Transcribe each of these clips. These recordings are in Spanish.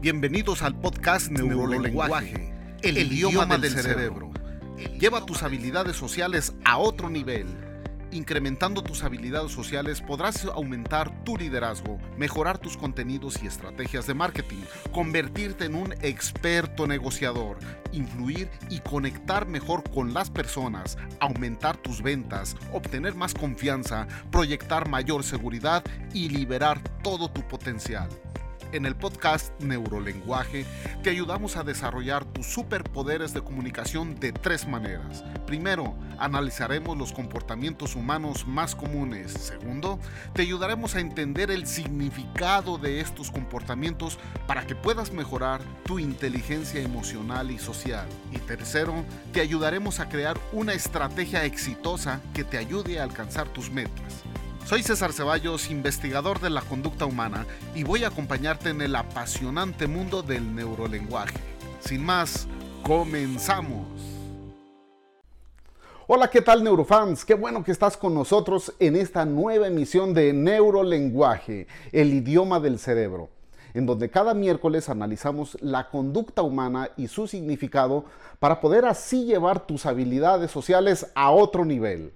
Bienvenidos al podcast Neurolenguaje, el, idioma, del, cerebro. Lleva tus habilidades sociales a otro nivel. Incrementando tus habilidades sociales podrás aumentar tu liderazgo, mejorar tus contenidos y estrategias de marketing, convertirte en un experto negociador, influir y conectar mejor con las personas, aumentar tus ventas, obtener más confianza, proyectar mayor seguridad y liberar todo tu potencial. En el podcast Neurolenguaje te ayudamos a desarrollar tus superpoderes de comunicación de tres maneras. Primero, analizaremos los comportamientos humanos más comunes. Segundo, te ayudaremos a entender el significado de estos comportamientos para que puedas mejorar tu inteligencia emocional y social. Y tercero, te ayudaremos a crear una estrategia exitosa que te ayude a alcanzar tus metas. Soy César Ceballos, investigador de la conducta humana, y voy a acompañarte en el apasionante mundo del neurolenguaje. Sin más, comenzamos. Hola, ¿qué tal neurofans? Qué bueno que estás con nosotros en esta nueva emisión de Neurolenguaje, el idioma del cerebro, en donde cada miércoles analizamos la conducta humana y su significado para poder así llevar tus habilidades sociales a otro nivel.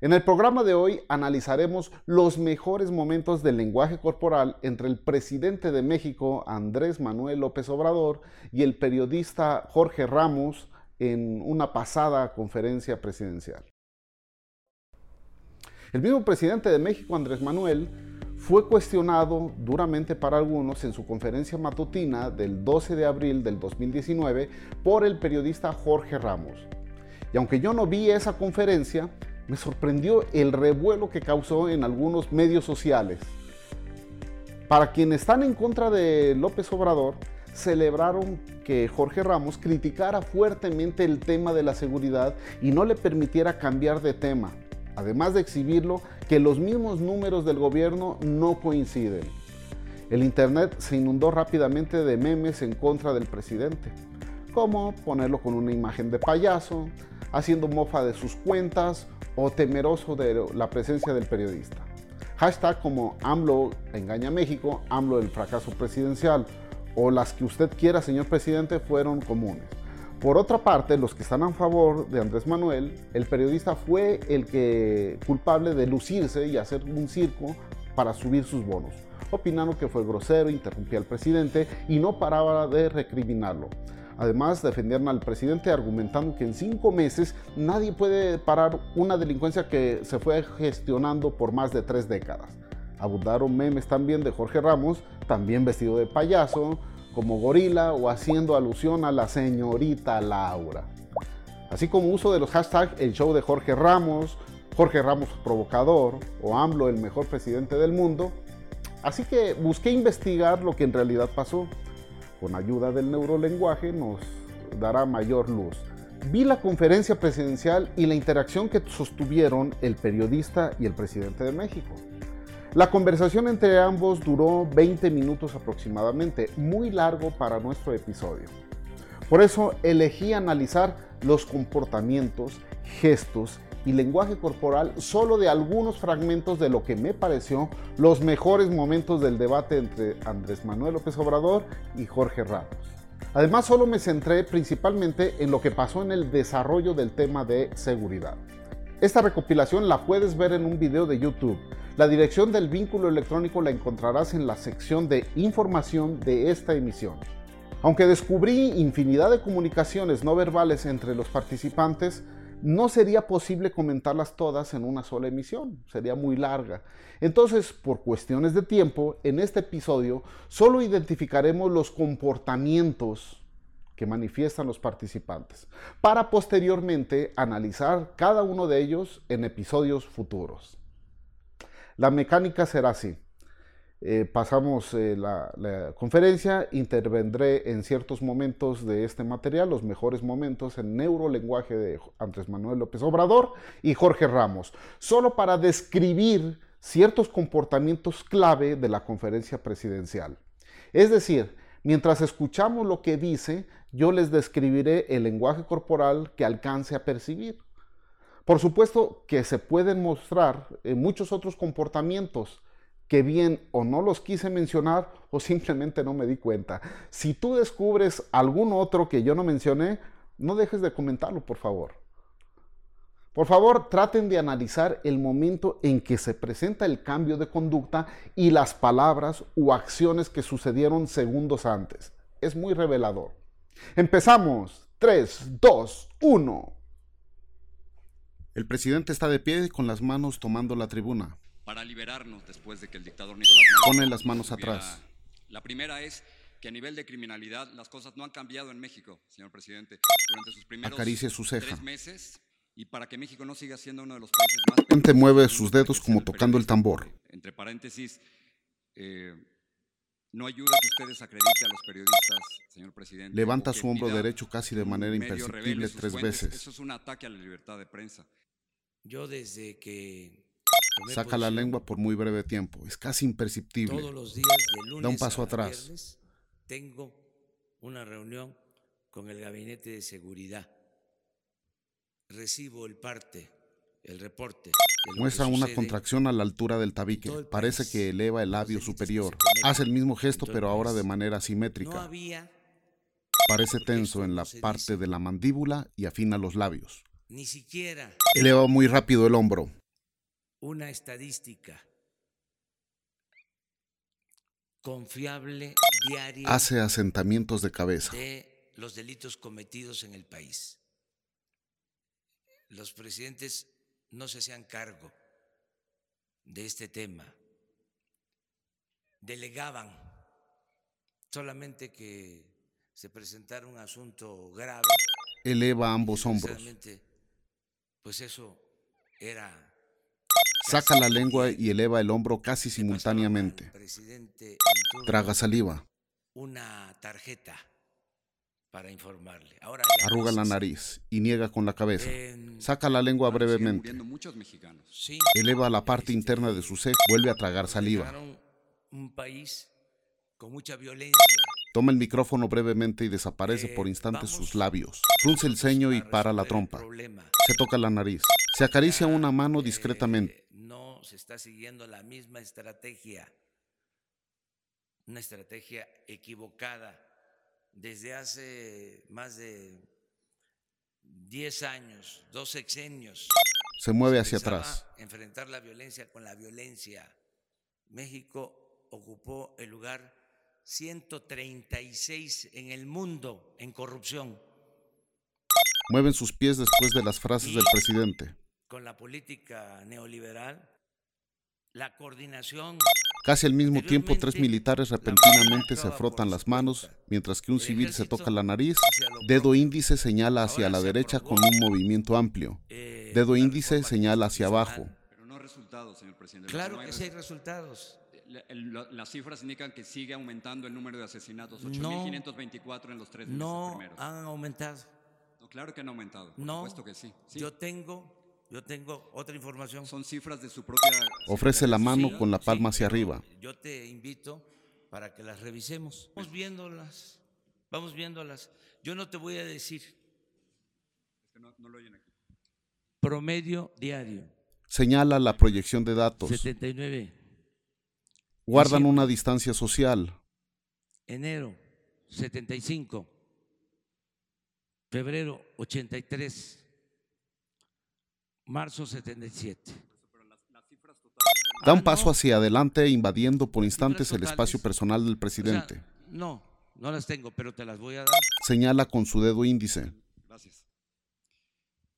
En el programa de hoy analizaremos los mejores momentos del lenguaje corporal entre el presidente de México, Andrés Manuel López Obrador, y el periodista Jorge Ramos en una pasada conferencia presidencial. El mismo presidente de México, Andrés Manuel, fue cuestionado duramente para algunos en su conferencia matutina del 12 de abril del 2019 por el periodista Jorge Ramos. Y aunque yo no vi esa conferencia, me sorprendió el revuelo que causó en algunos medios sociales. Para quienes están en contra de López Obrador, celebraron que Jorge Ramos criticara fuertemente el tema de la seguridad y no le permitiera cambiar de tema, además de exhibirlo que los mismos números del gobierno no coinciden. El Internet se inundó rápidamente de memes en contra del presidente, como ponerlo con una imagen de payaso, haciendo mofa de sus cuentas o temeroso de la presencia del periodista. Hashtag como AMLO engaña a México, AMLO el fracaso presidencial o las que usted quiera, señor presidente, fueron comunes. Por otra parte, los que están a favor de Andrés Manuel, el periodista fue el que culpable de lucirse y hacer un circo para subir sus bonos, opinando que fue grosero, interrumpía al presidente y no paraba de recriminarlo. Además, defendieron al presidente argumentando que en cinco meses nadie puede parar una delincuencia que se fue gestionando por más de tres décadas. Abundaron memes también de Jorge Ramos, también vestido de payaso, como gorila o haciendo alusión a la señorita Laura. Así como uso de los hashtags el show de Jorge Ramos, Jorge Ramos provocador o AMLO el mejor presidente del mundo. Así que busqué investigar lo que en realidad pasó con ayuda del neurolenguaje nos dará mayor luz. Vi la conferencia presidencial y la interacción que sostuvieron el periodista y el presidente de México. La conversación entre ambos duró 20 minutos aproximadamente, muy largo para nuestro episodio. Por eso elegí analizar los comportamientos, gestos y lenguaje corporal solo de algunos fragmentos de lo que me pareció los mejores momentos del debate entre Andrés Manuel López Obrador y Jorge Ramos. Además, solo me centré principalmente en lo que pasó en el desarrollo del tema de seguridad. Esta recopilación la puedes ver en un video de YouTube. La dirección del vínculo electrónico la encontrarás en la sección de información de esta emisión. Aunque descubrí infinidad de comunicaciones no verbales entre los participantes, no sería posible comentarlas todas en una sola emisión, sería muy larga. Entonces, por cuestiones de tiempo, en este episodio solo identificaremos los comportamientos que manifiestan los participantes, para posteriormente analizar cada uno de ellos en episodios futuros. La mecánica será así. Eh, pasamos eh, la, conferencia, intervendré en ciertos momentos de este material, los mejores momentos en neurolenguaje de Andrés Manuel López Obrador y Jorge Ramos, solo para describir ciertos comportamientos clave de la conferencia presidencial. Es decir, mientras escuchamos lo que dice, yo les describiré el lenguaje corporal que alcance a percibir. Por supuesto que se pueden mostrar eh, muchos otros comportamientos, que bien o no los quise mencionar o simplemente no me di cuenta. Si tú descubres algún otro que yo no mencioné, no dejes de comentarlo, por favor. Por favor, traten de analizar el momento en que se presenta el cambio de conducta y las palabras u acciones que sucedieron segundos antes. Es muy revelador. Empezamos. 3, 2, 1. El presidente está de pie con las manos tomando la tribuna. Para liberarnos después de que el dictador Nicolás Maduro pone las manos atrás. La primera es que a nivel de criminalidad las cosas no han cambiado en México, señor presidente, durante sus primeros Acaricia su ceja. tres meses y para que México no siga siendo uno de los países más... El presidente mueve sus dedos como tocando el tambor. Entre paréntesis, eh, no ayuda que usted desacredite a los periodistas, señor presidente. Levanta su hombro derecho casi de manera imperceptible tres veces. Eso es un ataque a la libertad de prensa. Yo desde que Saca la lengua por muy breve tiempo. Es casi imperceptible. Todos los días de lunes da un paso a atrás. Viernes, tengo una reunión con el gabinete de seguridad. Recibo el parte, el reporte. Muestra una contracción a la altura del tabique. Parece que eleva el labio superior. Hace el mismo gesto, pero ahora de manera simétrica. Parece tenso en la parte de la mandíbula y afina los labios. ni siquiera Eleva muy rápido el hombro. Una estadística confiable diaria Hace asentamientos de cabeza. de los delitos cometidos en el país. Los presidentes no se hacían cargo de este tema. Delegaban solamente que se presentara un asunto grave. Eleva ambos hombros. Pues eso era Saca la lengua y eleva el hombro casi simultáneamente. Traga saliva. una tarjeta para informarle. Ahora Arruga la nariz y niega con la cabeza. Saca la lengua brevemente. Eleva la parte interna de su ceja. Vuelve a tragar saliva. un país con mucha violencia. Toma el micrófono brevemente y desaparece Eh, por instantes vamos sus labios. Frunce el ceño y para la trompa. Se toca la nariz. Se acaricia una mano eh, discretamente. no se está siguiendo la misma estrategia, una estrategia equivocada. Desde hace más de 10 años, dos sexenios, Se mueve hacia atrás. Enfrentar la violencia con la violencia. México ocupó el lugar 136 en el mundo en corrupción. Mueven sus pies después de las frases del presidente. Con la política neoliberal, la coordinación Casi al mismo tiempo, tres militares repentinamente se frotan las manos, mientras que un civil se toca la nariz. Dedo índice señala hacia la derecha con un movimiento amplio. Eh, Dedo índice señala hacia abajo. constitucional. Pero no resultados, señor presidente. Lo Claro que sí hay resu- resultados. Las cifras indican que sigue aumentando el número de asesinatos. No. 8.524 en los tres meses No primeros. han aumentado. No, claro que han aumentado. Por No. supuesto que sí. Sí, Yo tengo, yo tengo otra información. Son cifras de su propia. Ofrece la mano Sí, con la sí, palma hacia pero arriba. Yo te invito para que las revisemos. Vamos viéndolas. Vamos viéndolas. Yo no te voy a decir Es que no, no lo oyen aquí. promedio diario. Señala la proyección de datos. 79. Guardan una distancia social. Enero 75. Febrero 83. Marzo 77. Da un Ah, paso hacia adelante invadiendo por instantes el espacio personal del O sea, presidente. no, no las tengo, pero te las voy a dar. Señala con su dedo índice. Gracias.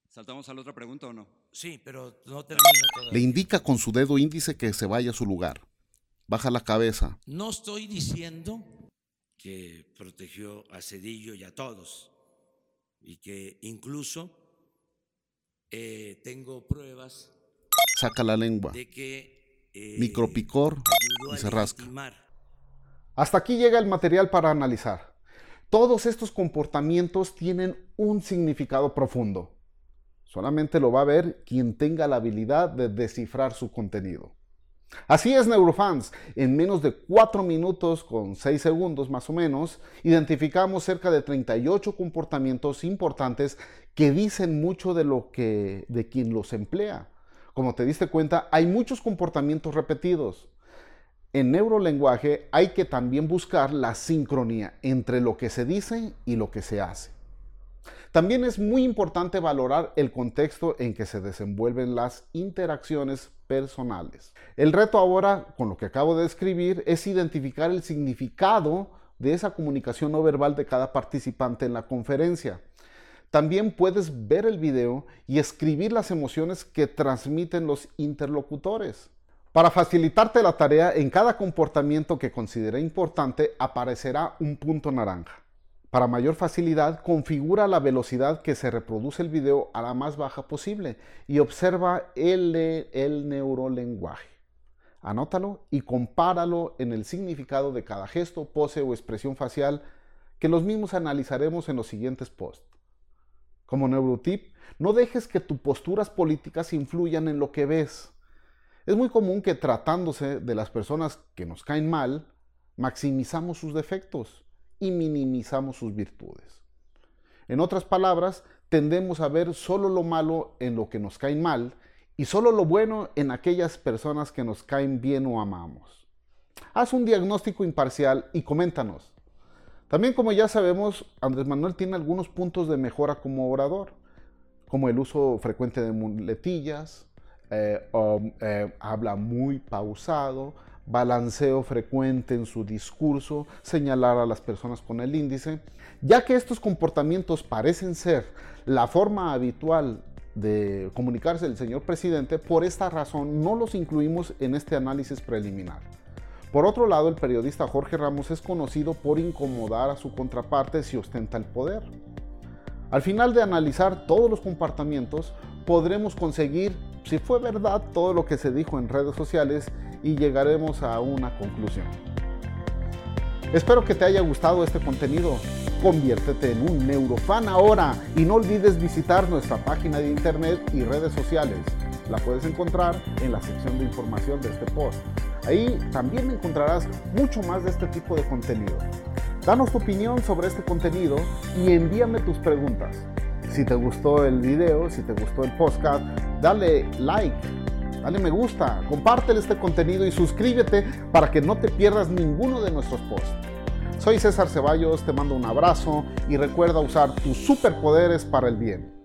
¿Saltamos a la otra pregunta o no? Sí, pero no termino todavía. Le indica con su dedo índice que se vaya a su lugar. Baja la cabeza. No estoy diciendo que protegió a Cedillo y a todos y que incluso eh, tengo pruebas Saca la lengua. de que eh, Micropicor y se rasca. Hasta aquí llega el material para analizar. Todos estos comportamientos tienen un significado profundo. Solamente lo va a ver quien tenga la habilidad de descifrar su contenido. Así es, neurofans. En menos de 4 minutos con 6 segundos más o menos, identificamos cerca de 38 comportamientos importantes que dicen mucho de lo que de quien los emplea. Como te diste cuenta, hay muchos comportamientos repetidos. En neurolenguaje hay que también buscar la sincronía entre lo que se dice y lo que se hace. También es muy importante valorar el contexto en que se desenvuelven las interacciones personales. El reto ahora, con lo que acabo de describir, es identificar el significado de esa comunicación no verbal de cada participante en la conferencia. También puedes ver el video y escribir las emociones que transmiten los interlocutores. Para facilitarte la tarea, en cada comportamiento que considere importante aparecerá un punto naranja. Para mayor facilidad, configura la velocidad que se reproduce el video a la más baja posible y observa el, neurolenguaje. Anótalo y compáralo en el significado de cada gesto, pose o expresión facial que los mismos analizaremos en los siguientes posts. Como neurotip, no dejes que tus posturas políticas influyan en lo que ves. Es muy común que tratándose de las personas que nos caen mal, maximizamos sus defectos y minimizamos sus virtudes. En otras palabras, tendemos a ver solo lo malo en lo que nos cae mal y solo lo bueno en aquellas personas que nos caen bien o amamos. Haz un diagnóstico imparcial y coméntanos. También como ya sabemos, Andrés Manuel tiene algunos puntos de mejora como orador, como el uso frecuente de muletillas, eh, eh, habla muy pausado, balanceo frecuente en su discurso, señalar a las personas con el índice, ya que estos comportamientos parecen ser la forma habitual de comunicarse del señor presidente, por esta razón no los incluimos en este análisis preliminar. Por otro lado, el periodista Jorge Ramos es conocido por incomodar a su contraparte si ostenta el poder. Al final de analizar todos los comportamientos, podremos conseguir si fue verdad todo lo que se dijo en redes sociales y llegaremos a una conclusión. Espero que te haya gustado este contenido. Conviértete en un neurofan ahora y no olvides visitar nuestra página de internet y redes sociales. La puedes encontrar en la sección de información de este post. Ahí también encontrarás mucho más de este tipo de contenido. Danos tu opinión sobre este contenido y envíame tus preguntas. Si te gustó el video, si te gustó el podcast, dale like, dale me gusta, compártele este contenido y suscríbete para que no te pierdas ninguno de nuestros posts. Soy César Ceballos, te mando un abrazo y recuerda usar tus superpoderes para el bien.